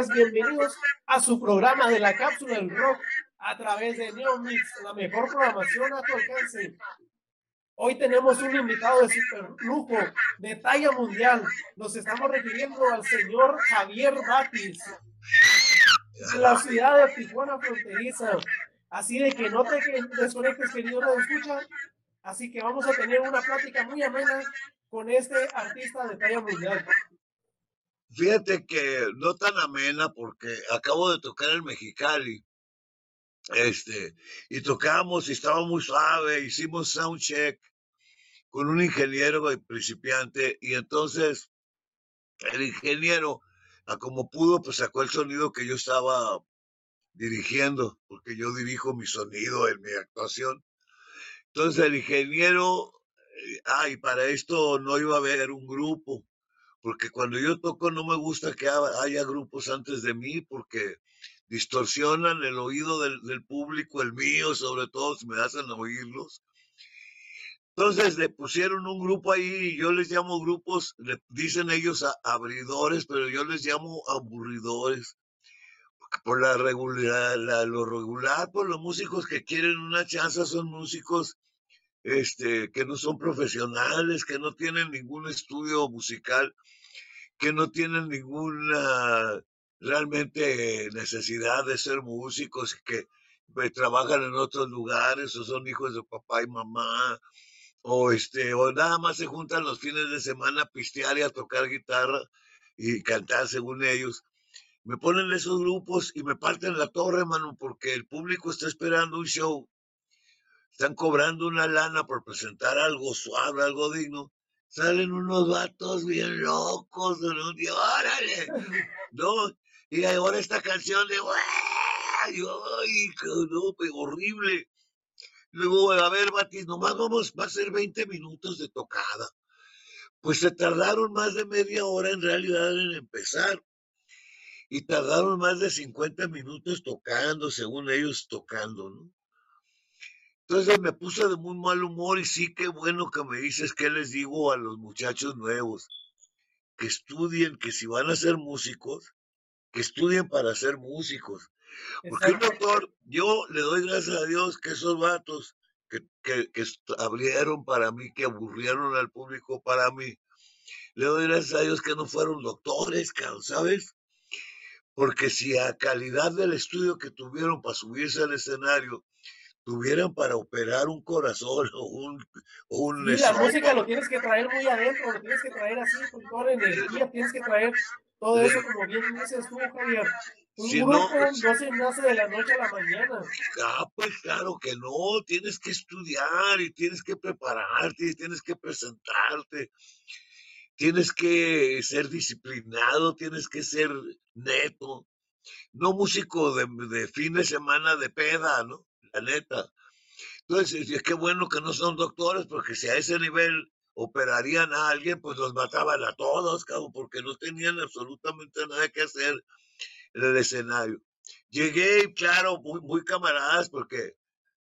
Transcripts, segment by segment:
ustedes bienvenidos a su programa de la cápsula del rock a través de Neo Mix, la mejor programación a tu alcance. Hoy tenemos un invitado de super lujo, de talla mundial. Nos estamos refiriendo al señor Javier Batis, de la ciudad de Tijuana fronteriza. Así de que no te desconectes, querido radio escucha. Así que vamos a tener una plática muy amena con este artista de talla mundial. Fíjate que no tan amena porque acabo de tocar el Mexicali. Este, y tocamos y estaba muy suave, hicimos sound check con un ingeniero principiante y entonces el ingeniero, a como pudo, pues sacó el sonido que yo estaba dirigiendo, porque yo dirijo mi sonido en mi actuación. Entonces el ingeniero, eh, ay, para esto no iba a haber un grupo, porque cuando yo toco no me gusta que ha- haya grupos antes de mí, porque distorsionan el oído del, público, el mío sobre todo, si me hacen oírlos. Entonces le pusieron un grupo ahí y yo les llamo grupos, le dicen ellos abridores, pero yo les llamo aburridores. Por la regular, la- lo regular, por los músicos que quieren una chance son músicos este, que no son profesionales, que no tienen ningún estudio musical, que no tienen ninguna realmente necesidad de ser músicos, que pues, trabajan en otros lugares o son hijos de papá y mamá, o este, o nada más se juntan los fines de semana a pistear y a tocar guitarra y cantar según ellos. Me ponen esos grupos y me parten la torre, mano, porque el público está esperando un show. Están cobrando una lana por presentar algo suave, algo digno. Salen unos vatos bien locos, ¿no? Y órale, ¿no? Y ahora esta canción de, ¡ay, ay, no, horrible! Luego, a ver, Batis, nomás vamos, va a ser 20 minutos de tocada. Pues se tardaron más de media hora en realidad en empezar. Y tardaron más de 50 minutos tocando, según ellos tocando, ¿no? Entonces me puse de muy mal humor y sí, qué bueno que me dices que les digo a los muchachos nuevos, que estudien, que si van a ser músicos, que estudien para ser músicos. Porque un doctor, yo le doy gracias a Dios que esos vatos que, que, que abrieron para mí, que aburrieron al público para mí, le doy gracias a Dios que no fueron doctores, ¿sabes? Porque si a calidad del estudio que tuvieron para subirse al escenario, tuvieran para operar un corazón o un... un la música lo tienes que traer muy adentro, lo tienes que traer así con toda la energía, tienes que traer todo eso como bien dices tú, Javier. Un si grupo no, no, se nace de la noche a la mañana. Ah, pues claro que no, tienes que estudiar y tienes que prepararte y tienes que presentarte tienes que ser disciplinado, tienes que ser neto, no músico de, de fin de semana de peda, ¿no? La neta. Entonces, es que bueno que no son doctores, porque si a ese nivel operarían a alguien, pues los mataban a todos, cabrón, porque no tenían absolutamente nada que hacer en el escenario. Llegué, claro, muy, muy camaradas, porque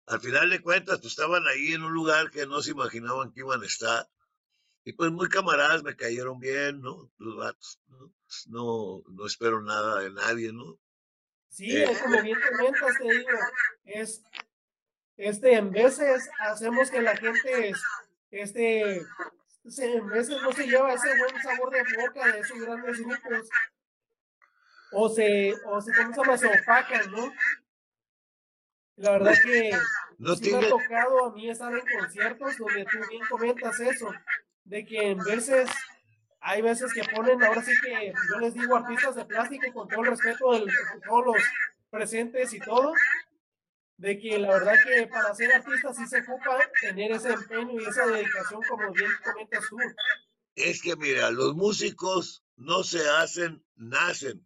al final de cuentas, pues estaban ahí en un lugar que no se imaginaban que iban a estar. Y pues muy camaradas, me cayeron bien, ¿no? Los vatos, ¿no? Pues, no, no espero nada de nadie, ¿no? Sí, eh, como bien comentas, te digo, es, este, en veces hacemos que la gente, este, se, en veces no se lleva ese buen sabor de boca de esos grandes grupos, o se, o se, ¿cómo se opacan, ¿no? La verdad que no sí me ha tocado a mí estar en conciertos donde tú bien comentas eso, de que en veces hay veces que ponen, ahora sí que yo les digo artistas de plástico con todo el respeto de todos los presentes y todo, de que la verdad que para ser artista sí se ocupa tener ese empeño y esa dedicación como bien comentas tú. Es que mira, los músicos no se hacen, nacen,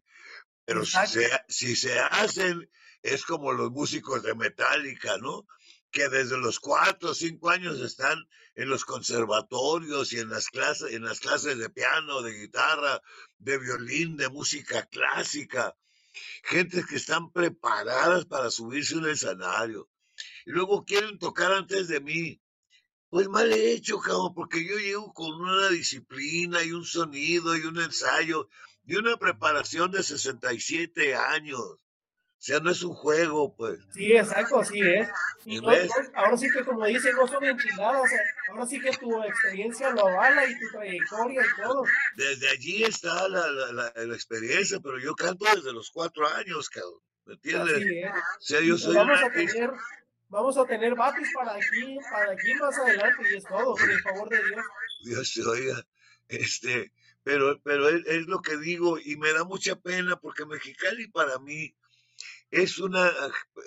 pero si se, si se hacen es como los músicos de Metallica, ¿no? que desde los cuatro o cinco años están en los conservatorios y en las clases, en las clases de piano, de guitarra, de violín, de música clásica. Gente que están preparadas para subirse en el escenario. Y luego quieren tocar antes de mí. Pues mal hecho, cabrón, porque yo llego con una disciplina y un sonido y un ensayo y una preparación de 67 años. O sea, no es un juego, pues. Sí, exacto, así es. Y no, ahora sí que, como dicen, no son enchiladas, ahora sí que tu experiencia lo avala y tu trayectoria y todo. Desde allí está la, la, la, experiencia, pero yo canto desde los cuatro años, cabrón. ¿Me entiendes? Así es. O sea, yo soy vamos a tener, vamos a tener batis para aquí, para aquí más adelante, y es todo, por el favor de Dios. Dios te oiga. Este, pero, pero es, es lo que digo, y me da mucha pena porque Mexicali para mí es una,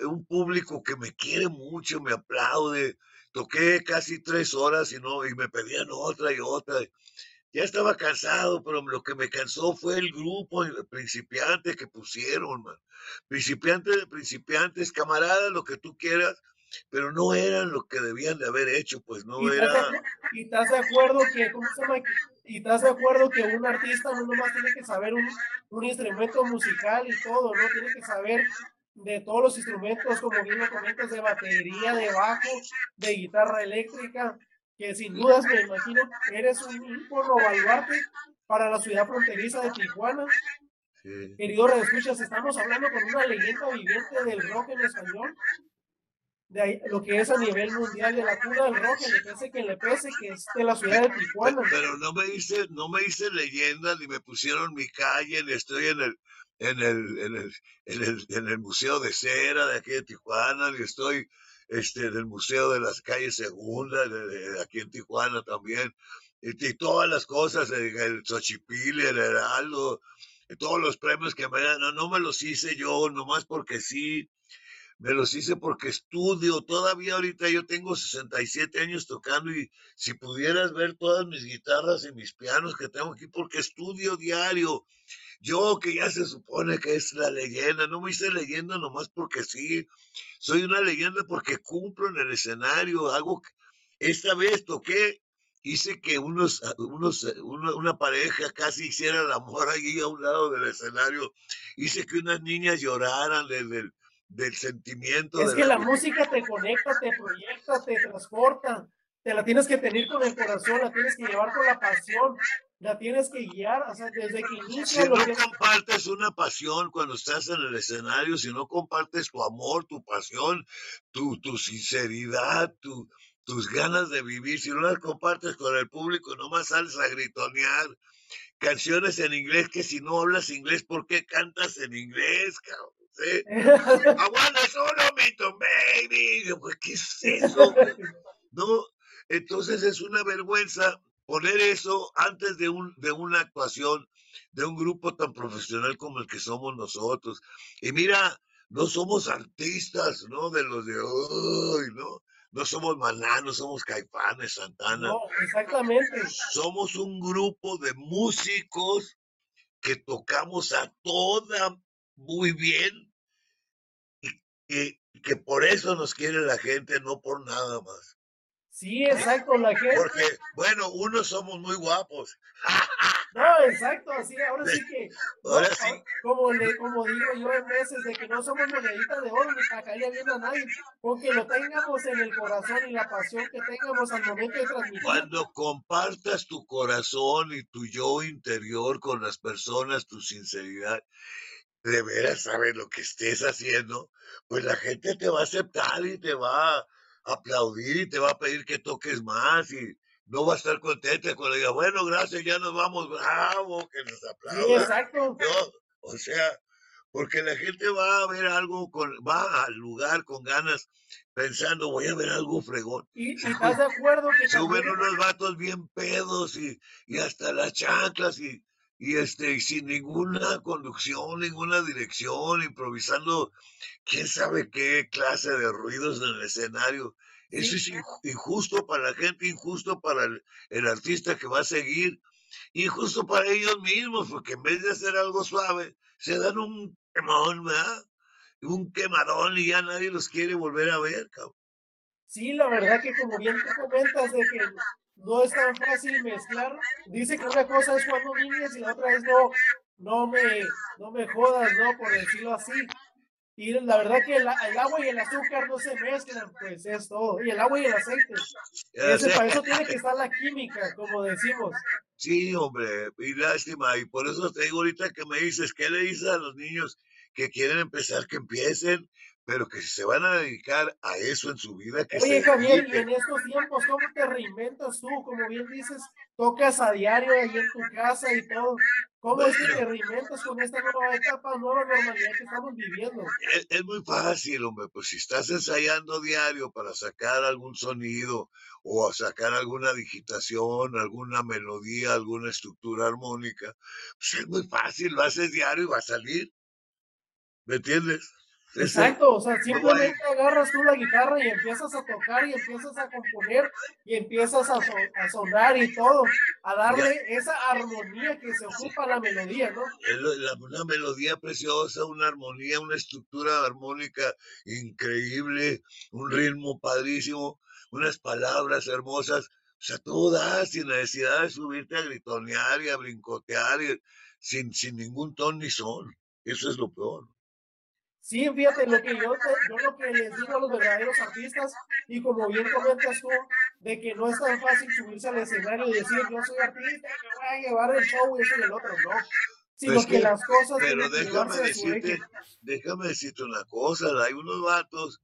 un público que me quiere mucho, me aplaude. Toqué casi tres horas y, no, y me pedían otra y otra. Ya estaba cansado, pero lo que me cansó fue el grupo principiante que pusieron, man. Principiantes de principiantes, camaradas, lo que tú quieras, pero no eran lo que debían de haber hecho, pues no ¿Y era. ¿Y estás de acuerdo que, ¿cómo se llama? ¿Y estás de acuerdo que un artista no nomás tiene que saber un, un instrumento musical y todo, ¿no? Tiene que saber de todos los instrumentos, como bien lo comentas, de batería, de bajo, de guitarra eléctrica, que sin dudas me imagino eres un ícono baluarte para la ciudad fronteriza de Tijuana. Sí. Querido escuchas, estamos hablando con una leyenda viviente del rock en español de ahí, lo que es a nivel mundial de la cuna del rock, le pese que le pese, que es de la ciudad de Tijuana. Pero no me hice, no me hice leyenda ni me pusieron mi calle, ni estoy en el, en el, en el, en el, en el Museo de Cera de aquí de Tijuana, ni estoy este, en el Museo de las Calles Segunda, de, aquí en Tijuana también, y, todas las cosas, el, el Xochipilli, el Heraldo, todos los premios que me dan, no, no me los hice yo, nomás porque sí, me los hice porque estudio. Todavía ahorita yo tengo 67 años tocando y si pudieras ver todas mis guitarras y mis pianos que tengo aquí, porque estudio diario. Yo que ya se supone que es la leyenda, no me hice leyenda nomás porque sí. Soy una leyenda porque cumplo en el escenario, hago... Esta vez toqué hice que unos, unos, una, una, pareja casi hiciera el amor allí a un lado del escenario, hice que unas niñas lloraran del, del sentimiento. Es que la, música te conecta, te proyecta, te transporta. Te la tienes que tener con el corazón, la tienes que llevar con la pasión, la tienes que guiar, o sea, desde que inicia. Si no compartes una pasión cuando estás en el escenario, si no compartes tu amor, tu pasión, tu, tu sinceridad, tu, tus ganas de vivir, si no las compartes con el público, nomás sales a gritonear canciones en inglés que si no hablas inglés, ¿por qué cantas en inglés, cabrón? ¿sí? Aguanta solo, Mito, baby. Pues, ¿Qué es eso? No, entonces es una vergüenza poner eso antes de, un, de una actuación de un grupo tan profesional como el que somos nosotros. Y mira, no somos artistas, ¿no? De los de hoy, ¿no? No somos Maná, no somos Caifanes, Santana. No, exactamente. Somos un grupo de músicos que tocamos a toda muy bien y que por eso nos quiere la gente, no por nada más. Sí, exacto, la gente. Porque, bueno, unos somos muy guapos. No, exacto, así, ahora sí que, ahora sí. Como, le, como digo yo en veces, de que no somos moneditas de oro ni para caerle bien a nadie, porque lo tengamos en el corazón y la pasión que tengamos al momento de transmitir. Cuando compartas tu corazón y tu yo interior con las personas, tu sinceridad, de veras sabes lo que estés haciendo, pues la gente te va a aceptar y te va a aplaudir y te va a pedir que toques más y no va a estar contenta cuando diga, bueno, gracias, ya nos vamos, bravo, que nos aplaudan. Sí, exacto. o sea, porque la gente va a ver algo, con, va al lugar con ganas, pensando, voy a ver algo fregón. ¿Y, estás de acuerdo que Suben unos vatos bien pedos y, y hasta las chanclas y y este, sin ninguna conducción, ninguna dirección, improvisando quién sabe qué clase de ruidos en el escenario. Eso es injusto para la gente, injusto para el, artista que va a seguir, injusto para ellos mismos, porque en vez de hacer algo suave, se dan un quemón, ¿verdad? Un quemadón y ya nadie los quiere volver a ver, cabrón. Sí, la verdad que como bien te comentas de que no es tan fácil mezclar. Dice que una cosa es cuando niñas y la otra es no, no me, no me jodas, ¿no? Por decirlo así. Y la verdad que el, agua y el azúcar no se mezclan, pues es todo. Y el agua y el aceite. Ese, para eso tiene que estar la química, como decimos. Sí, hombre, y lástima. Y por eso te digo ahorita que me dices, ¿qué le dices a los niños que quieren empezar, que empiecen? Pero que se van a dedicar a eso en su vida. Que Oye, Javier, y en estos tiempos, ¿cómo te reinventas tú? Como bien dices, tocas a diario ahí en tu casa y todo. ¿Cómo es que te reinventas con esta nueva etapa, nueva normalidad que estamos viviendo? Es, es, muy fácil, hombre, pues si estás ensayando diario para sacar algún sonido o sacar alguna digitación, alguna melodía, alguna estructura armónica, pues es muy fácil, lo haces diario y va a salir. ¿Me entiendes? Exacto, o sea, simplemente agarras tú la guitarra y empiezas a tocar y empiezas a componer y empiezas a, a sonar y todo, a darle esa armonía que se ocupa la melodía, ¿no? una melodía preciosa, una armonía, una estructura armónica increíble, un ritmo padrísimo, unas palabras hermosas, o sea, tú das sin necesidad de subirte a gritonear y a brincotear y, sin, sin ningún ton ni son, eso es lo peor. Sí, fíjate, lo que yo, yo lo que les digo a los verdaderos artistas, y como bien comentas tú, de que no es tan fácil subirse al escenario y decir, yo soy artista, me voy a llevar el show y eso y el otro, no. Sino pues que, las cosas... Pero déjame decirte, déjame decirte una cosa, hay unos vatos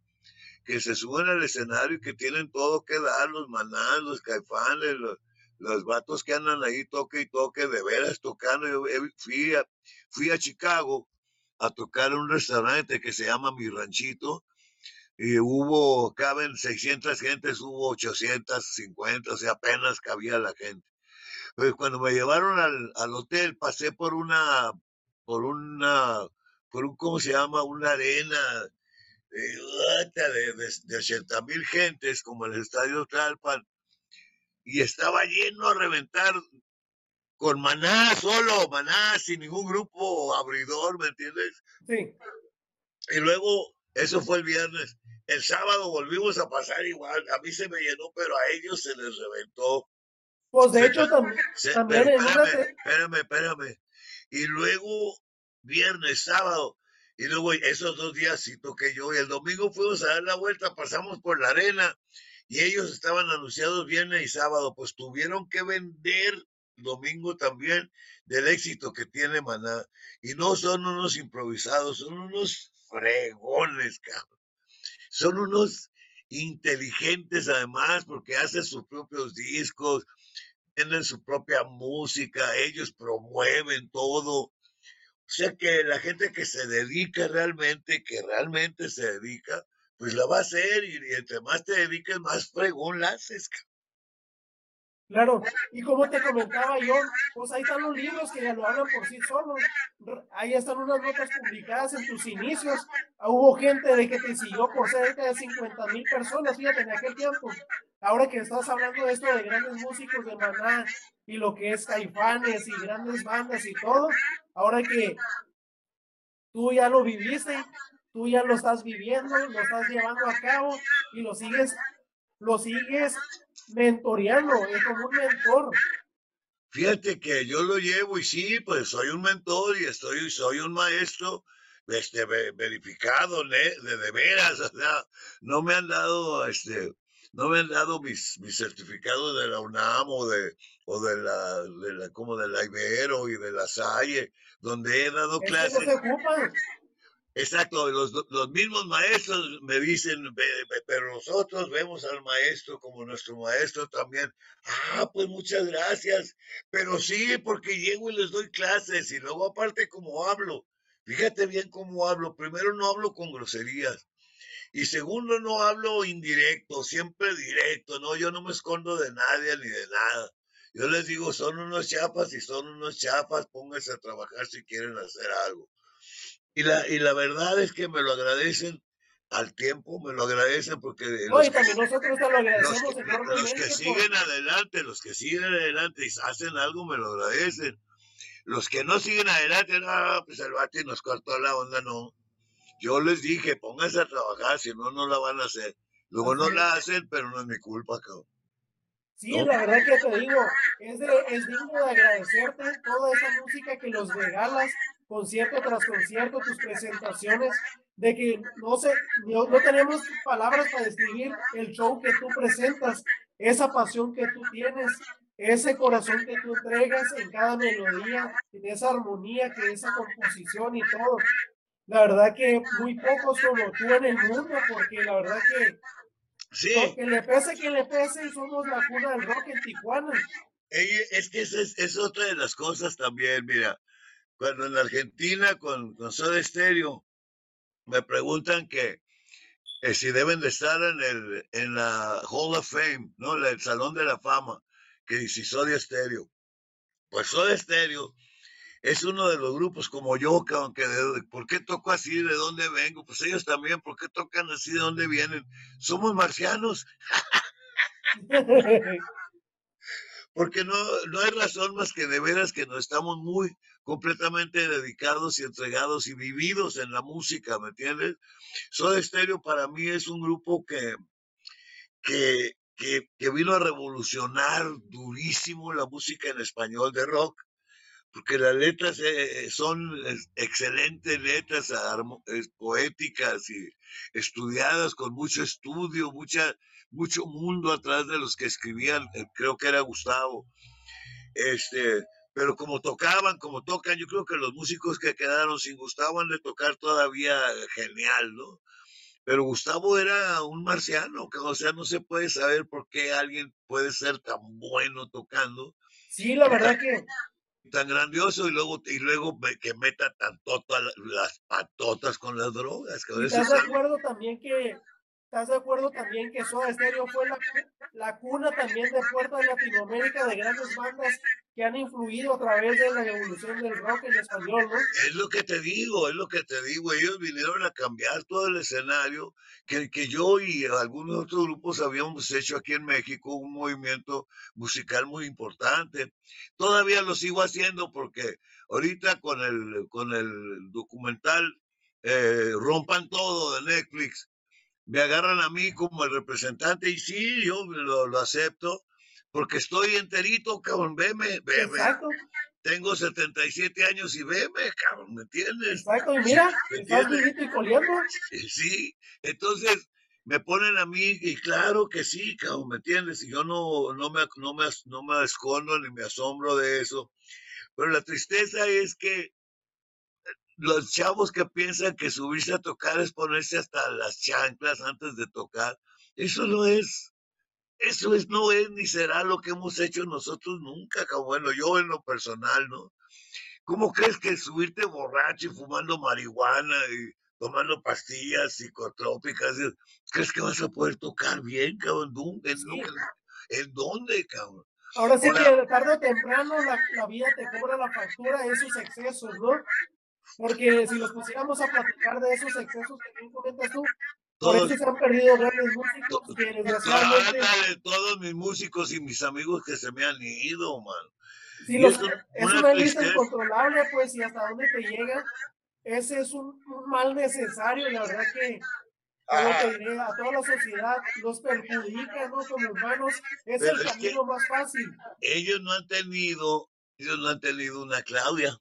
que se suben al escenario y que tienen todo que dar, los manás, los caifanes, los, los vatos que andan ahí toque y toque, de veras tocando. Yo fui a, fui a Chicago a tocar en un restaurante que se llama Mi Ranchito y hubo, caben 600 gentes, hubo 850, o sea, apenas cabía la gente. Pues cuando me llevaron al, al hotel, pasé por una, por una, por un, ¿cómo se llama? Una arena eh, de, de, de 80 mil gentes, como el estadio Tlalpan, y estaba lleno a reventar con maná solo, maná, sin ningún grupo abridor, ¿me entiendes? Sí. Y luego, eso fue el viernes. El sábado volvimos a pasar igual. A mí se me llenó, pero a ellos se les reventó. Pues de hecho se- también pero espérame, te- espérame, espérame. Y luego, viernes, sábado, y luego esos dos días sí toqué yo. Y el domingo fuimos a dar la vuelta, pasamos por la arena y ellos estaban anunciados viernes y sábado. Pues tuvieron que vender domingo también del éxito que tiene Maná. Y no son unos improvisados, son unos fregones, cabrón. Son unos inteligentes además porque hacen sus propios discos, tienen su propia música, ellos promueven todo. O sea que la gente que se dedica realmente, que realmente se dedica, pues la va a hacer y, entre más te dediques, más fregón la haces. ca- Claro, y como te comentaba yo, pues ahí están los libros que ya lo hablan por sí solos. Ahí están unas notas publicadas en tus inicios. Ah, Hubo gente de que te siguió por cerca de 50 mil personas, fíjate, en aquel tiempo. Ahora que estás hablando de esto de grandes músicos de Maná y lo que es Caifanes y grandes bandas y todo, ahora que tú ya lo viviste, tú ya lo estás viviendo, lo estás llevando a cabo y lo sigues, lo sigues mentoreando, es como un mentor. Fíjate que yo lo llevo y sí, pues soy un mentor y estoy, soy un maestro este, ve- verificado de, de veras, o sea, no me han dado, este, no me han dado mis, mis certificados de la UNAM o de, o de la, de la, como de la Ibero y de la Salle, donde he dado Es que no clases. se ocupa. Exacto, los, los mismos maestros me dicen, "Ve- ve- pero nosotros vemos al maestro como nuestro maestro también. Ah, pues muchas gracias, pero sí, porque llego y les doy clases y luego aparte como hablo. Fíjate bien cómo hablo. Primero no hablo con groserías y segundo no hablo indirecto, siempre directo, ¿no? Yo no me escondo de nadie ni de nada. Yo les digo, son unos chapas y son unos chapas, pónganse a trabajar si quieren hacer algo. Y la, y la verdad es que me lo agradecen al tiempo, me lo agradecen porque No, los, y también nosotros te lo los agradecemos que, enormemente. los que por- siguen adelante, los que siguen adelante y hacen algo, me lo agradecen. Los que no siguen adelante, no, pues el bate nos cortó la onda, no. Yo les dije, pónganse a trabajar, si no, no la van a hacer. Luego no la hacen, pero no es mi culpa, cabrón. Sí, ¿no? la verdad que te digo, es, de, es digno de agradecerte toda esa música que los regalas, concierto tras concierto, tus presentaciones, de que no sé, no, no tenemos palabras para describir el show que tú presentas, esa pasión que tú tienes, ese corazón que tú entregas en cada melodía, en esa armonía, que esa composición y todo. La verdad que muy pocos como tú en el mundo, porque la verdad que Sí, que le pese, que le pese, somos la cuna del rock en Tijuana. es que esa es, es otra de las cosas también, mira. Cuando en Argentina con, con Soda Stereo me preguntan que, que si deben de estar en el en la Hall of Fame, ¿no? El Salón de la Fama, que si Soda Stereo. Pues Soda Stereo es uno de los grupos como yo, que aunque de, ¿por qué toco así? ¿De dónde vengo? Pues ellos también, ¿por qué tocan así? ¿De dónde vienen? Somos marcianos, porque no, no hay razón más que de veras que no estamos muy completamente dedicados y entregados y vividos en la música, ¿me entiendes? Soda Stereo para mí es un grupo que, que, que, vino a revolucionar durísimo la música en español de rock, porque las letras eh, son eh, excelentes letras, poéticas y estudiadas con mucho estudio, mucha, mucho mundo atrás de los que escribían, eh, creo que era Gustavo. Este, pero como tocaban, como tocan, yo creo que los músicos que quedaron sin Gustavo han de tocar todavía genial, ¿no? Pero Gustavo era un marciano, que, o sea, no se puede saber por qué alguien puede ser tan bueno tocando. Sí, la verdad que tan grandioso y luego y luego que meta tanto las patotas con las drogas. ¿Estás de acuerdo también que ¿Estás de acuerdo también que Soda Stereo fue la, la cuna también de Puerta de Latinoamérica de grandes bandas que han influido a través de la evolución del rock en español, ¿no? Es lo que te digo, es lo que te digo. Ellos vinieron a cambiar todo el escenario que, que yo y algunos otros grupos habíamos hecho aquí en México, un movimiento musical muy importante. Todavía lo sigo haciendo porque ahorita con el, con el documental eh, Rompan Todo de Netflix, me agarran a mí como el representante y sí, yo lo, lo acepto porque estoy enterito, cabrón, veme, veme. Exacto. Tengo 77 años y veme, cabrón, ¿me entiendes? Exacto, mira, estás vivito y coliendo. Sí, entonces me ponen a mí, y claro que sí, cabrón, ¿me entiendes? Y yo no, no, me, no, me, no me escondo ni me asombro de eso. Pero la tristeza es que los chavos que piensan que subirse a tocar es ponerse hasta las chanclas antes de tocar, eso no es, eso es, no es ni será lo que hemos hecho nosotros nunca, bueno, yo en lo personal, ¿no? ¿Cómo crees que subirte borracho y fumando marihuana y tomando pastillas psicotrópicas, crees que vas a poder tocar bien, cabrón? ¿En, ¿En dónde, cabrón? Ahora sí que tarde o temprano la, la, vida te cobra la factura de esos excesos, ¿no? Porque si nos pusiéramos a platicar de esos excesos que tú comentas tú, por eso se han perdido grandes músicos que desgraciadamente... todos mis músicos y mis amigos que se me han ido, man. Sí, los, es, una, lista incontrolable, pues, y hasta dónde te llega. Ese es un, mal necesario, la verdad que a toda la sociedad los perjudica, ¿no? Como humanos, es el camino más fácil. Ellos no han tenido, ellos no han tenido una Claudia.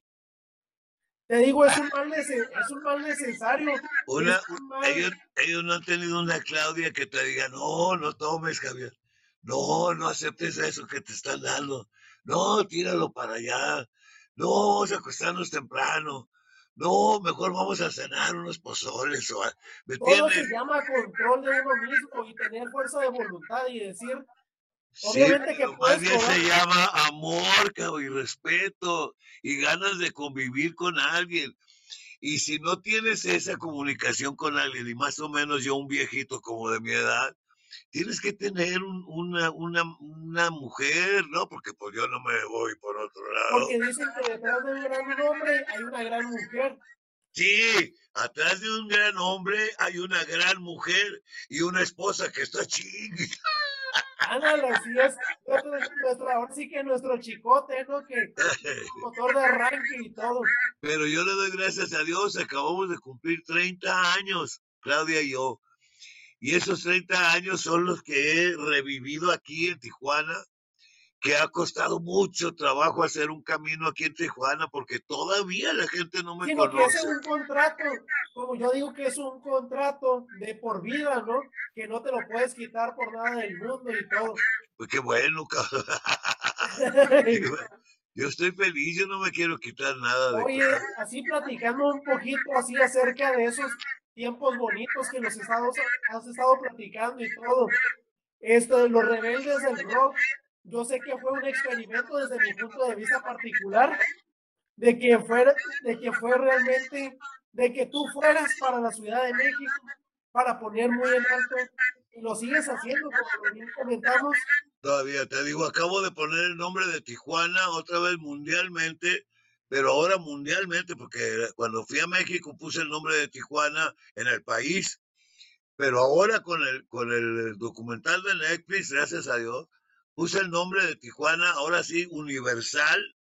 Te digo, es un mal, es un mal necesario. Una, Ellos, ellos, no han tenido una Claudia que te diga, no, no tomes, Javier. No, no aceptes eso que te están dando. No, tíralo para allá. No, vamos a acostarnos temprano. No, mejor vamos a cenar unos pozoles. O, ¿me Todo se llama control de uno mismo y tener fuerza de voluntad y decir, Obviamente que más bien se llama amor y respeto y ganas de convivir con alguien. Y si no tienes esa comunicación con alguien, y más o menos yo un viejito como de mi edad, tienes que tener una, una, una, mujer, ¿no? Porque pues yo no me voy por otro lado. Porque dicen que detrás de un gran hombre hay una gran mujer. Sí, atrás de un gran hombre hay una gran mujer y una esposa que está ching. Ándale, sí es nuestro, ahora sí que nuestro chicote, ¿no? Que motor de arranque y todo. Pero yo le doy gracias a Dios, acabamos de cumplir 30 años, Claudia y yo. Y esos 30 años son los que he revivido aquí en Tijuana que ha costado mucho trabajo hacer un camino aquí en Tijuana porque todavía la gente no me conoce. Que es un contrato, como yo digo que es un contrato de por vida, ¿no? Que no te lo puedes quitar por nada del mundo y todo. Pues qué bueno, cabrón. yo estoy feliz, yo no me quiero quitar nada de Oye, así platicando un poquito así acerca de esos tiempos bonitos que nos has estado platicando y todo. Esto de los rebeldes del rock, yo sé que fue un experimento desde mi punto de vista particular, de que, fuera, de que fue realmente, de que tú fueras para la Ciudad de México, para poner muy en alto, y lo sigues haciendo, como bien comentamos. Todavía te digo, acabo de poner el nombre de Tijuana otra vez mundialmente, pero ahora mundialmente, porque cuando fui a México puse el nombre de Tijuana en el país, pero ahora con el, con el documental de Netflix, gracias a Dios, puse el nombre de Tijuana, ahora sí, universal,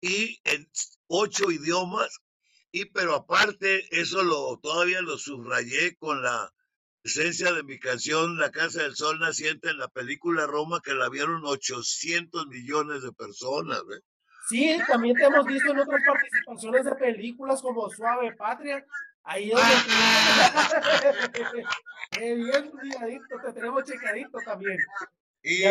y en ocho idiomas, y pero aparte, eso lo todavía lo subrayé con la esencia de mi canción La Casa del Sol Naciente en la película Roma, que la vieron 800 millones de personas. Sí, también te hemos visto en otras participaciones de películas como Suave Patria. Ahí donde... bien cuidadito, te tenemos checadito también. Y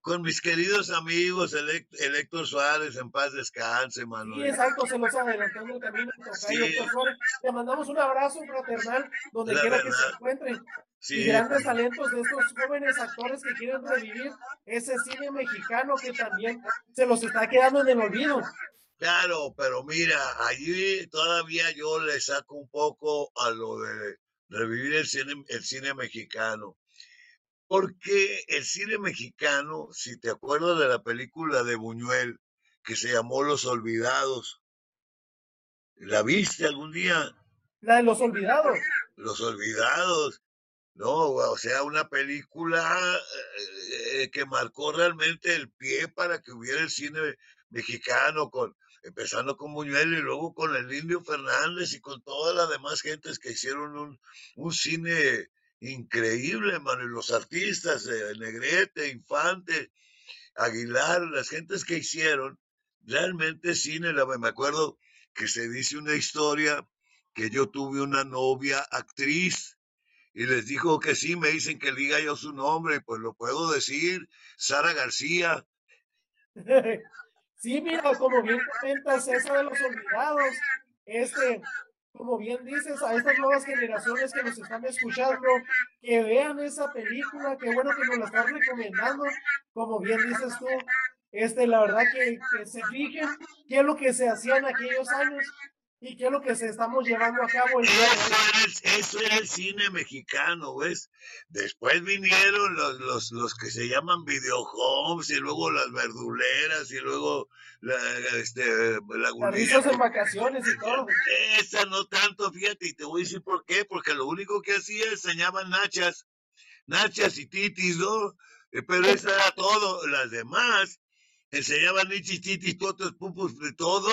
con mis queridos amigos, el, el Héctor Suárez, en paz descanse, Sí, Manuel. exacto, se nos adelantó en el camino. Sí. Héctor Suárez. Te mandamos un abrazo fraternal donde La quiera que se verdad. encuentren. Y Sí, grandes talentos de estos jóvenes actores que quieren revivir ese cine mexicano que también se los está quedando en el olvido. claro, pero mira, allí todavía yo le saco un poco a lo de revivir el cine, el cine mexicano. Porque el cine mexicano, si te acuerdas de la película de Buñuel, que se llamó Los Olvidados, ¿la viste algún día? La de los olvidados. Los Olvidados. No, o sea, una película eh, eh, que marcó realmente el pie para que hubiera el cine mexicano, con, empezando con Buñuel y luego con el Indio Fernández y con todas las demás gentes que hicieron un, un cine increíble, mano, y los artistas, eh, Negrete, Infante, Aguilar, las gentes que hicieron realmente cine, la- me acuerdo que se dice una historia que yo tuve una novia actriz y les dijo que sí, me dicen que diga yo su nombre, pues lo puedo decir, Sara García. Sí, mira, como bien comentas, esa de los olvidados, este, como bien dices, a estas nuevas generaciones que nos están escuchando, que vean esa película, qué bueno que nos la están recomendando, como bien dices tú, este, la verdad que, se fijen qué es lo que se hacía en aquellos años y qué es lo que se estamos llevando a cabo Eso era, el, eso era el cine mexicano, ¿ves? Después vinieron los, los, los que se llaman videohomes y luego las verduleras y luego la, este, la en vacaciones y todo. Esa no tanto, fíjate, y te voy a decir por qué, porque lo único que hacía enseñaban nachas, nachas y titis, ¿no? Eh, Pero eso era todo, las demás enseñaban nichis, titis, totos, pupus, de todo,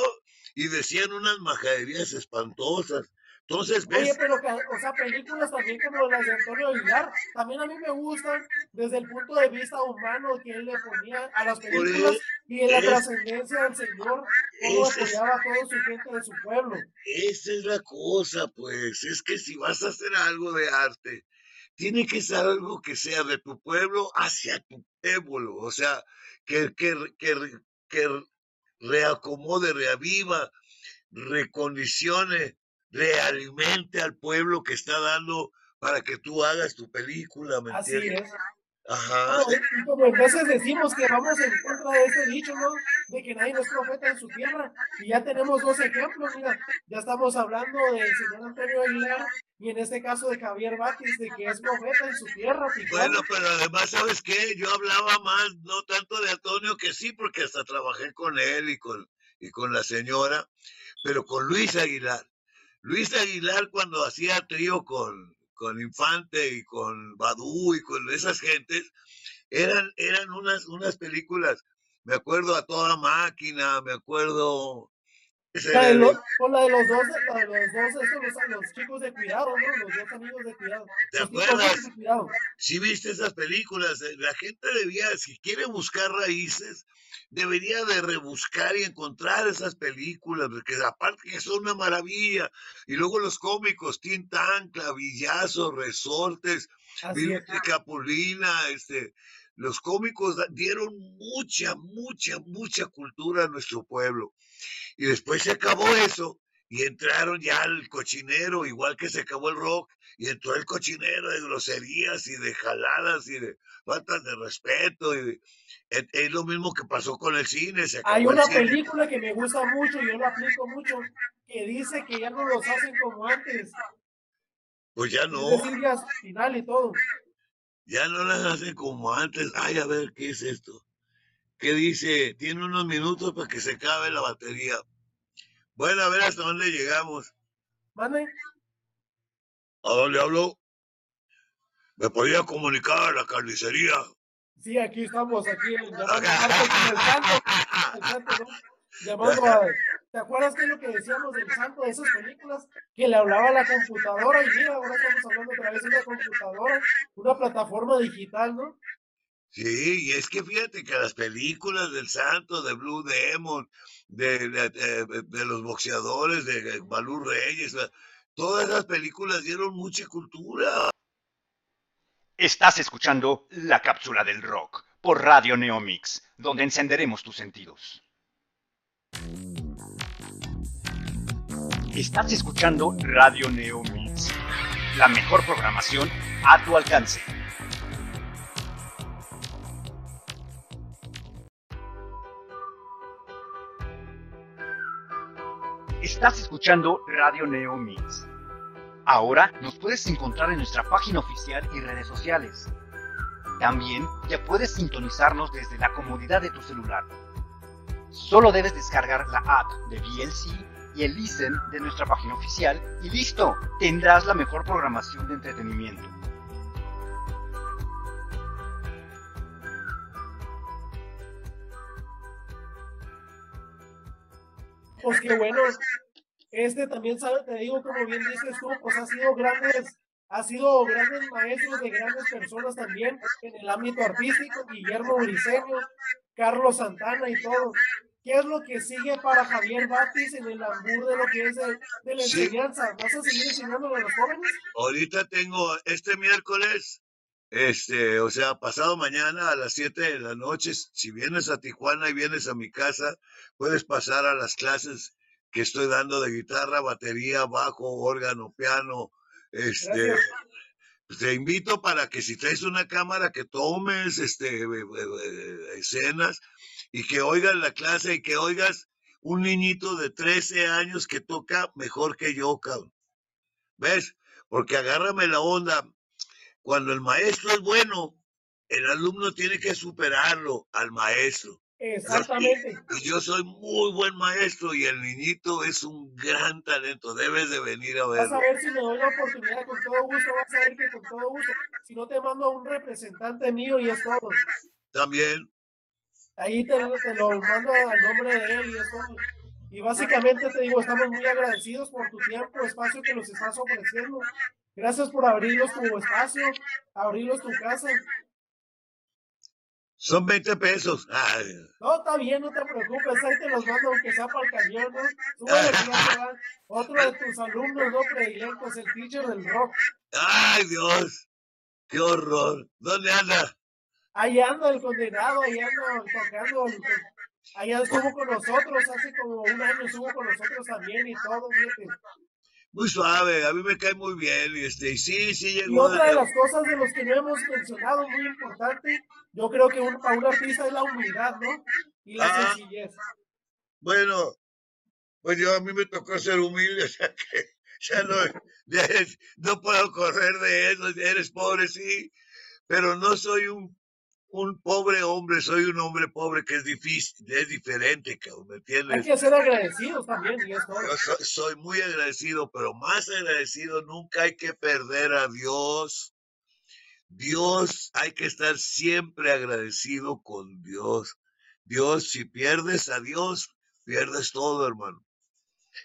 y decían unas majaderías espantosas. Entonces, Oye, ¿ves? pero, que- o sea, películas también como las de Antonio Aguilar, también a mí me gustan desde el punto de vista humano que él le ponía a las películas y en la trascendencia del Señor, cómo apoyaba a toda su gente de su pueblo. Esa es la cosa, pues, es que si vas a hacer algo de arte, tiene que ser algo que sea de tu pueblo hacia tu pueblo, o sea, que, que, que, que reacomode, reaviva, recondicione, realimente al pueblo que está dando para que tú hagas tu película, ¿me Así entiendes? es. Ajá. Y como a veces decimos que vamos en contra de este dicho, ¿no? De que nadie es profeta en su tierra. Y ya tenemos dos ejemplos, mira. Ya estamos hablando del señor Antonio Aguilar y en este caso de Javier Batis, de que es profeta en su tierra. Bueno, pero además, ¿sabes qué? Yo hablaba más, no tanto de Antonio, que sí, porque hasta trabajé con él y con, y con la señora, pero con Luis Aguilar. Luis Aguilar cuando hacía trío con, con Infante y con Badú y con esas gentes, eran, eran unas, unas películas, me acuerdo a toda máquina, me acuerdo... La de de- los, con la de los dos, la de los dos, estos, los, los chicos de cuidado, ¿no? Los dos amigos de cuidado. ¿Te acuerdas? de cuidado. si viste esas películas, eh, la gente debía, si quiere buscar raíces, debería de rebuscar y encontrar esas películas, porque aparte que son una maravilla. Y luego los cómicos, Tintán, Clavillazo, Resortes, y Capulina, este, los cómicos dieron mucha, mucha, mucha cultura a nuestro pueblo. Y después se acabó eso y entraron ya al cochinero, igual que se acabó el rock, y entró el cochinero de groserías y de jaladas y de faltas de respeto. Y de- es, es lo mismo que pasó con el cine. Se acabó Hay el una cine. película que me gusta mucho, yo la aplico mucho, que dice que ya no los hacen como antes. Pues ya no, ya final y todo. Ya no las hacen como antes. Ay, a ver, ¿qué es esto? ¿Qué dice? Tiene unos minutos para que se acabe la batería. Bueno, a ver hasta dónde llegamos. Mande. ¿A dónde hablo? Me podía comunicar a la carnicería. Sí, aquí estamos, aquí llamando el santo. El santo, ¿no? Llamando a. ¿Te acuerdas qué es lo que decíamos del santo de esas películas? Que le hablaba a la computadora y mira, ahora estamos hablando otra vez de una computadora, una plataforma digital, ¿no? Sí, y es que fíjate que las películas del Santo, de Blue Demon, de, de, de- de los boxeadores, de Balú Reyes, todas esas películas dieron mucha cultura. Estás escuchando la cápsula del rock por Radio Neomix, donde encenderemos tus sentidos. Estás escuchando Radio Neomix, la mejor programación a tu alcance. Estás escuchando Radio Neomix. Ahora nos puedes encontrar en nuestra página oficial y redes sociales. También ya puedes sintonizarnos desde la comodidad de tu celular. Solo debes descargar la app de VLC y el listen de nuestra página oficial y listo, tendrás la mejor programación de entretenimiento. Pues qué bueno. Este también sabe, te digo, como bien dices tú, pues ha sido grandes, ha sido grandes maestros de grandes personas también en el ámbito artístico, Guillermo Briceño, Carlos Santana y todo. ¿Qué es lo que sigue para Javier Batis en el ambur de lo que es de, de la Sí. enseñanza? ¿Vas a seguir enseñando a los jóvenes? Ahorita tengo este miércoles, este, o sea, pasado mañana a las 7 de la noche, si vienes a Tijuana y vienes a mi casa, puedes pasar a las clases que estoy dando de guitarra, batería, bajo, órgano, piano, este, Gracias. pues, te invito para que si traes una cámara que tomes este eh, eh, eh, escenas y que oigas la clase y que oigas un niñito de 13 años que toca mejor que yo, cabrón. ¿Ves? Porque agárrame la onda. Cuando el maestro es bueno, el alumno tiene que superarlo al maestro. Exactamente. Y yo soy muy buen maestro y el niñito es un gran talento. Debes de venir a Vas a verlo. ver si me doy la oportunidad con todo gusto, vas a ver que con todo gusto. Si no te mando a un representante mío y es todo. También, Ahí te, te lo mando al nombre de él y es todo. Y básicamente te digo, estamos muy agradecidos por tu tiempo, espacio que nos estás ofreciendo. Gracias por abrirnos tu espacio, abrirnos tu casa. son 20 pesos. Ay, No, está bien, no te preocupes, ahí te los mando aunque sea para el camión, ¿no? Va. Otro de tus alumnos, no predilectos, el teacher del rock. ay, Dios. Qué horror. ¿Dónde anda? Ahí anda el condenado, ahí anda tocando. Allá estuvo con nosotros, hace como un año estuvo con nosotros también y todo, fíjate. Muy suave. A mí me cae muy bien. Y, este, y sí, sí Y llegó. otra de las cosas de los que no hemos mencionado, muy importante, yo creo que un, para un artista es la humildad, ¿no? Y la Ah. sencillez. Bueno, pues yo a mí me tocó ser humilde, o sea que ya no, ya es- no puedo correr de eso, eres pobre, sí, pero no soy un, un pobre hombre, soy un hombre pobre que es difícil, es diferente, cabrón, ¿me Hay entiendes? que ser agradecidos también, y. Yo soy, soy muy agradecido, pero más agradecido, nunca hay que perder a Dios. Dios, hay que estar siempre agradecido con Dios. Dios, si pierdes a Dios, pierdes todo, hermano.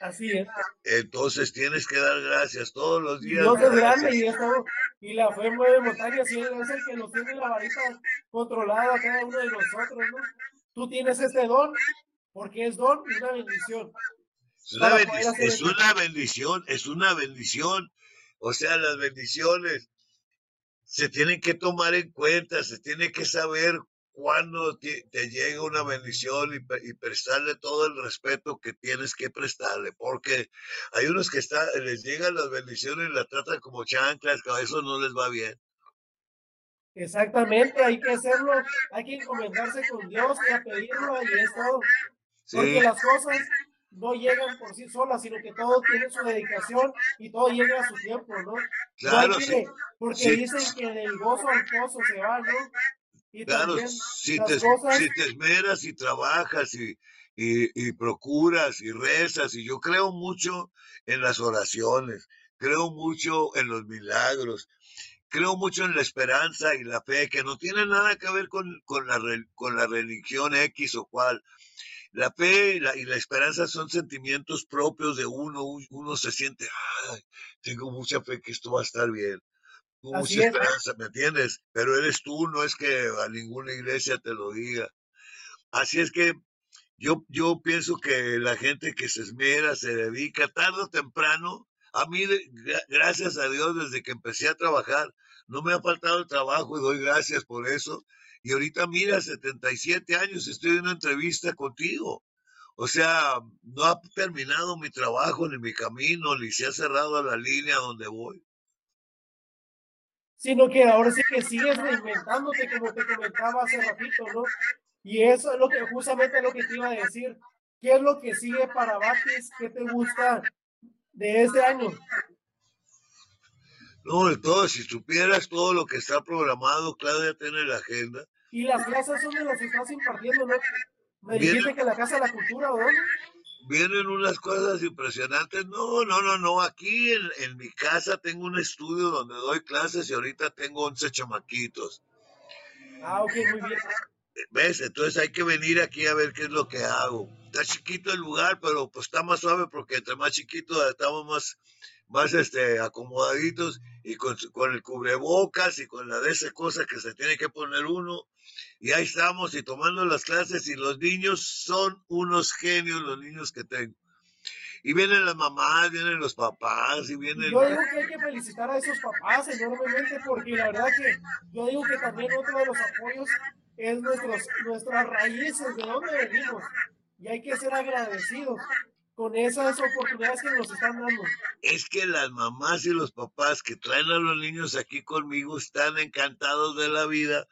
Así es. Entonces tienes que dar gracias todos los días. Dios es grande y es todo. Y la fe mueve montañas y Él es el que nos tiene la varita controlada a cada uno de nosotros, ¿no? Tú tienes este don porque es don y una bendición. Es una, para bendi- poder hacer es eso. una bendición, es una bendición. O sea, las bendiciones se tienen que tomar en cuenta, se tiene que saber cuándo te, te llega una bendición y, y prestarle todo el respeto que tienes que prestarle, porque hay unos que está, les llegan las bendiciones y las tratan como chanclas, que a eso no les va bien. Exactamente, hay que hacerlo, hay que encomendarse con Dios y a pedirlo y es todo. Porque Sí, las cosas no llegan por sí solas, sino que todo tiene su dedicación y todo llega a su tiempo, ¿no? No claro, que- sí, porque sí. dicen que del gozo al pozo se va, ¿no? Y Claro, si te, cosas- si te esmeras y trabajas y, y, y procuras y rezas, y yo creo mucho en las oraciones, creo mucho en los milagros, creo mucho en la esperanza y la fe, que no tiene nada que ver con, con, la, con la religión X o cual. La fe y la, y la esperanza son sentimientos propios de uno, un- uno se siente, "Ay, tengo mucha fe que esto va a estar bien. Así mucha es. esperanza, ¿me entiendes? Pero eres tú, no es que a ninguna iglesia te lo diga. Así es que yo, yo pienso que la gente que se esmera, se dedica, tarde o temprano, a mí, gracias a Dios, desde que empecé a trabajar, no me ha faltado el trabajo y doy gracias por eso. y ahorita mira, 77 años, estoy en una entrevista contigo. O sea, no ha terminado mi trabajo ni mi camino, ni se ha cerrado la línea donde voy. Sino que ahora sí que sigues reinventándote, como te comentaba hace ratito, ¿no? Y eso es lo que justamente lo que te iba a decir. ¿Qué es lo que sigue para Batis? ¿Qué te gusta de este año? No, de todo, si supieras todo lo que está programado, Claudia tiene la agenda. Y las clases son de las que estás impartiendo, ¿no? Me dijiste que la Casa de la Cultura, ¿o dónde? Vienen unas cosas impresionantes. No, no, no, no. Aquí en, en, mi casa tengo un estudio donde doy clases y ahorita tengo 11 chamaquitos. Ah, ok, muy bien. ¿Ves? Entonces hay que venir aquí a ver qué es lo que hago. Está chiquito el lugar, pero pues está más suave porque entre más chiquito estamos más, más este, acomodaditos y con, con el cubrebocas y con la de esas cosas que se tiene que poner uno y ahí estamos y tomando las clases y los niños son unos genios los niños que tengo. Y vienen las mamás, vienen los papás y vienen... Yo digo que hay que felicitar a esos papás enormemente porque la verdad que yo digo que también otro de los apoyos es nuestros, nuestras raíces, de dónde venimos. Y hay que ser agradecidos con esas oportunidades que nos están dando. Es que las mamás y los papás que traen a los niños aquí conmigo están encantados de la vida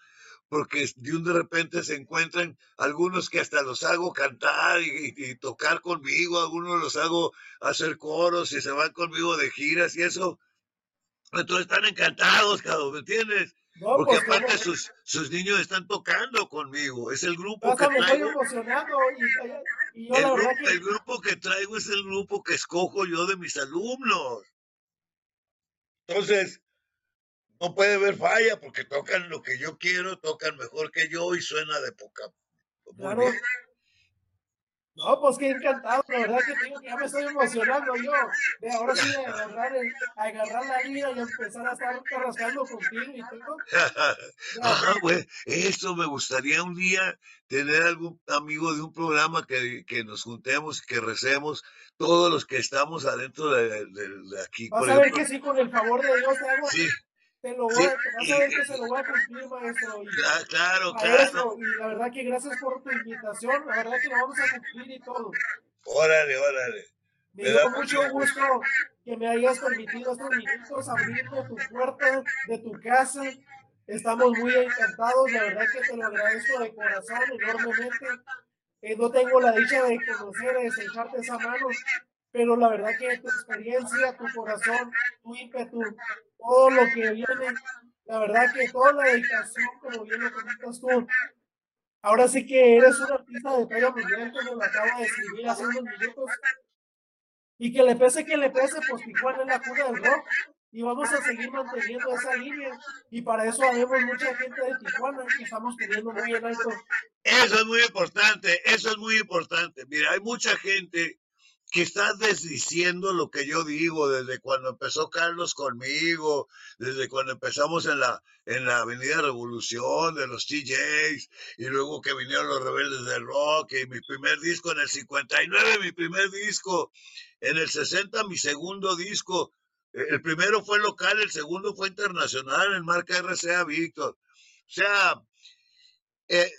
porque de un de repente se encuentran algunos que hasta los hago cantar y, tocar conmigo, algunos los hago hacer coros y se van conmigo de giras y eso. Entonces están encantados, cabrón, ¿me entiendes? No, porque pues, aparte sus, sus niños están tocando conmigo. Es el grupo que traigo. emocionando y, y yo El la grupo, que el grupo que traigo es el grupo que escojo yo de mis alumnos. Entonces, no puede haber falla porque tocan lo que yo quiero, tocan mejor que yo y suena de poca. Claro. No, pues qué encantado, la verdad que tengo que ya me estoy emocionando yo. De ahora sí de agarrar, el- agarrar la vida y empezar a estar carrascando contigo y todo. Ajá, güey, eso me gustaría un día tener algún amigo de un programa que, que nos juntemos, que recemos, todos los que estamos adentro de, de- de aquí. Vas por a ver ejemplo. que sí, con el favor de Dios te hago, Sí, te lo voy, sí, a- vas a ver que se lo voy a cumplir, maestro. Y, cla- claro, maestro, claro. y la verdad que gracias por tu invitación, la verdad que lo vamos a cumplir y todo. Órale, órale. Me Me dio mucho gusto que me hayas permitido estos minutos abrirme tu puerta de tu casa. Estamos muy encantados, la verdad que te lo agradezco de corazón enormemente. Eh, no tengo la dicha de conocer, de estrecharte esa mano, pero la verdad que tu experiencia, tu corazón, tu ímpetu, todo lo que viene, la verdad que toda la dedicación, como bien lo comentas tú, ahora sí que eres un artista de talla mundial, como lo acabo de escribir hace unos minutos, y que le pese que le pese, pues Tijuana es la cuna del rock. Y vamos a seguir manteniendo esa línea. Y para eso habemos mucha gente de Tijuana que estamos teniendo muy en alto. Eso es muy importante, eso es muy importante. Mira, hay mucha gente que está desdiciendo lo que yo digo desde cuando empezó Carlos conmigo, desde cuando empezamos en la, en la Avenida Revolución de los TJs, y luego que vinieron los rebeldes del rock, y mi primer disco en el 59, mi primer disco, en el 60 mi segundo disco, el primero fue local, el segundo fue internacional en marca RCA Víctor. O sea, eh,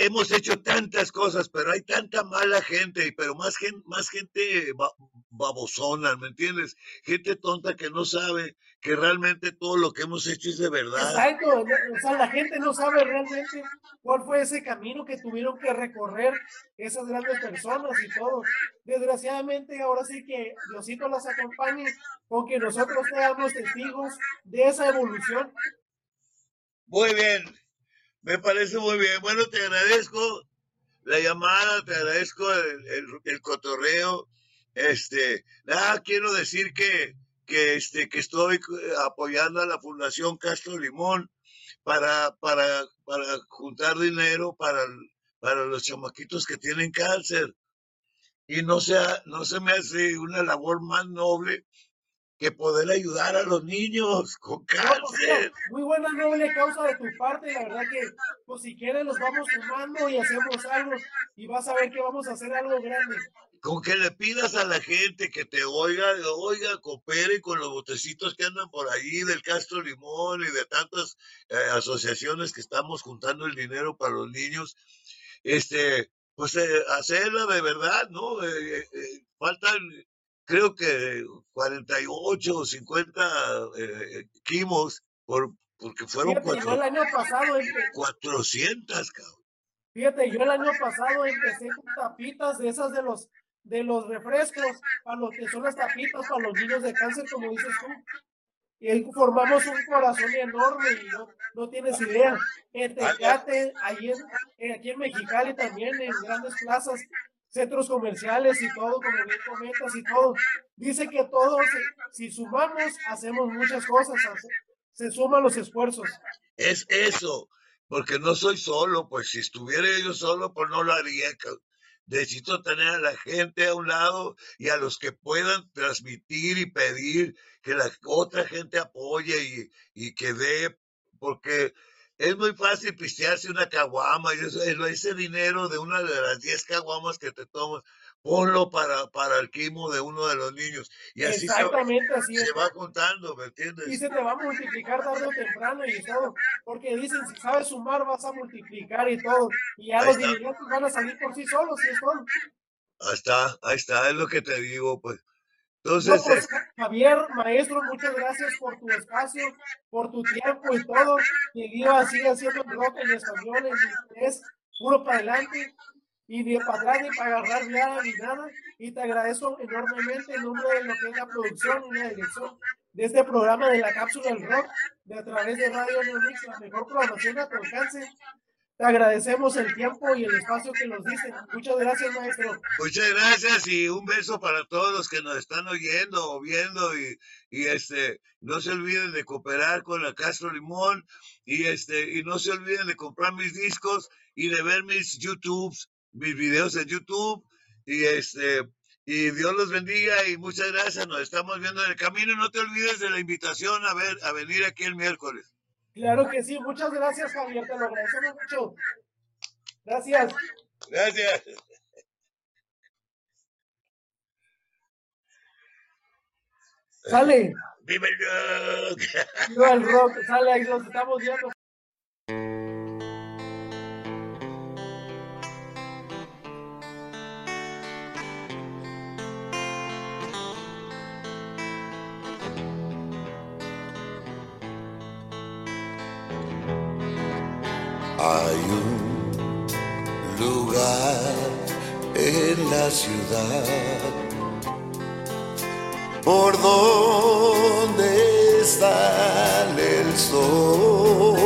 hemos hecho tantas cosas, pero hay tanta mala gente, pero más gente, más gente ba- babosona, ¿me entiendes? Gente tonta que no sabe que realmente todo lo que hemos hecho es de verdad. Exacto. O sea, la gente no sabe realmente cuál fue ese camino que tuvieron que recorrer esas grandes personas y todo. Desgraciadamente, ahora sí que Diosito las acompañe con que nosotros seamos testigos de esa evolución. Muy bien, me parece muy bien. Bueno, te agradezco la llamada, te agradezco el, el- cotorreo. Este, quiero decir que, que, este, que estoy apoyando a la Fundación Castro Limón para, para, para juntar dinero para, para los chamaquitos que tienen cáncer. Y no, no se me hace una labor más noble que poder ayudar a los niños con pues, cáncer. muy buena noble causa de tu parte, la verdad que, pues si quieres los vamos sumando y hacemos algo y vas a ver que vamos a hacer algo grande. Con que le pidas a la gente que te oiga, oiga, coopere con los botecitos que andan por ahí del Castro Limón y de tantas eh, asociaciones que estamos juntando el dinero para los niños, este, pues eh, hacerla de verdad, ¿no? Eh, eh, faltan, creo que 48 o 50 eh, quimos, por, porque fueron Fíjate, yo el cuatro- año pasado, empe- 400, cabrón. fíjate, yo el año pasado empecé con tapitas de esas de los de los refrescos, para lo que son las tapitas para los niños de cáncer, como dices tú. Y ahí formamos un corazón enorme y no, no tienes idea. En Tecate, ahí en, eh, aquí en Mexicali también, en grandes plazas, centros comerciales y todo, como bien comentas y todo. Dice que todos, si sumamos, hacemos muchas cosas, se suman los esfuerzos. Es eso, porque no soy solo, pues si estuviera yo solo, pues no lo haría. Necesito tener a la gente a un lado y a los que puedan transmitir y pedir que la otra gente apoye y, y que dé, porque es muy fácil pistearse una caguama y eso- ese dinero de una de las 10 caguamas que te tomas, ponlo para, para el quimo de uno de los niños. Y así se, va- Exactamente así es. se va juntando, ¿me entiendes? Y se te va a multiplicar tarde o temprano y todo. Porque dicen, si sabes sumar, vas a multiplicar y todo. Y ya Ahí los dividendos van a salir por sí solos, y es todo. Ahí está, ahí está, es lo que te digo, pues. No, Entonces, pues, eh, Javier, maestro, muchas gracias por tu espacio, por tu tiempo y todo. Que Viva siga haciendo el rock en español, en inglés, puro para adelante. Y ni para atrás ni para agarrar nada ni nada. Y te agradezco enormemente en nombre de lo que es la producción y la dirección de este programa de la cápsula del rock, de a través de Radio Neomix, la mejor programación a tu alcance. Te agradecemos el tiempo y el espacio que nos diste. Muchas gracias, maestro. muchas gracias y un beso para todos los que nos están oyendo o viendo y, y este, no se olviden de cooperar con la Castro Limón y este, y no se olviden de comprar mis discos y de ver mis YouTubes, mis videos en YouTube y este, y Dios los bendiga y muchas gracias, nos estamos viendo en el camino, no te olvides de la invitación a ver, a venir aquí el miércoles. Claro que sí. Muchas gracias, Javier. Te lo agradecemos mucho. Gracias. Gracias. Sale. Viva el rock. Viva el rock. Sale, ahí los estamos viendo. Hay un lugar en la ciudad por donde sale el sol.